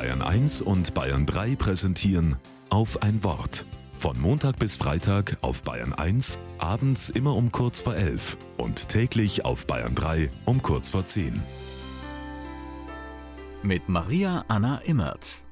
Bayern 1 und Bayern 3 präsentieren auf ein Wort. Von Montag bis Freitag auf Bayern 1, abends immer um kurz vor 11 und täglich auf Bayern 3 um kurz vor 10. Mit Maria Anna Immert.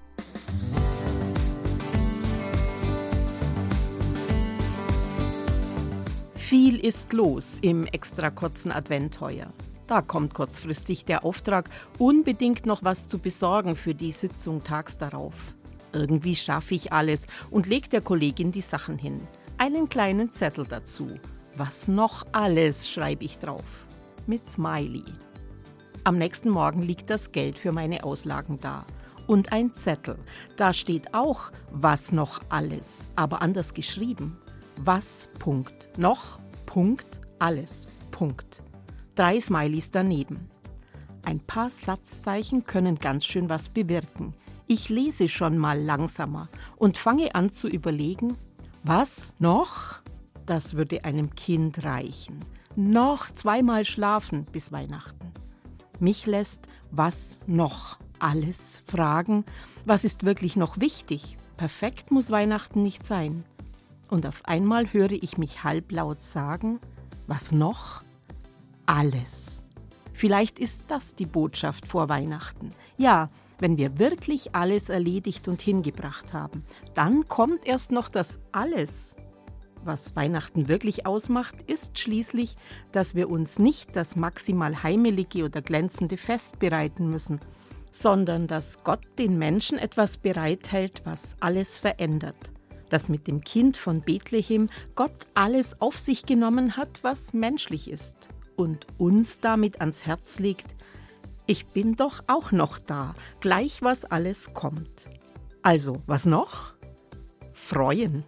Viel ist los im extra kurzen Advent heuer. Da kommt kurzfristig der Auftrag, unbedingt noch was zu besorgen für die Sitzung tags darauf. Irgendwie schaffe ich alles und leg der Kollegin die Sachen hin. Einen kleinen Zettel dazu. Was noch alles schreibe ich drauf. Mit Smiley. Am nächsten Morgen liegt das Geld für meine Auslagen da. Und ein Zettel. Da steht auch, was noch alles, aber anders geschrieben. Was, Punkt, noch, Punkt, alles, Punkt. Drei Smileys daneben. Ein paar Satzzeichen können ganz schön was bewirken. Ich lese schon mal langsamer und fange an zu überlegen, was noch? Das würde einem Kind reichen. Noch zweimal schlafen bis Weihnachten. Mich lässt was noch alles fragen, was ist wirklich noch wichtig? Perfekt muss Weihnachten nicht sein. Und auf einmal höre ich mich halblaut sagen, was noch? Alles. Vielleicht ist das die Botschaft vor Weihnachten. Ja, wenn wir wirklich alles erledigt und hingebracht haben, dann kommt erst noch das alles. Was Weihnachten wirklich ausmacht, ist schließlich, dass wir uns nicht das maximal heimelige oder glänzende Fest bereiten müssen, sondern dass Gott den Menschen etwas bereithält, was alles verändert dass mit dem Kind von Bethlehem Gott alles auf sich genommen hat, was menschlich ist und uns damit ans Herz legt, ich bin doch auch noch da, gleich was alles kommt. Also, was noch? Freuen.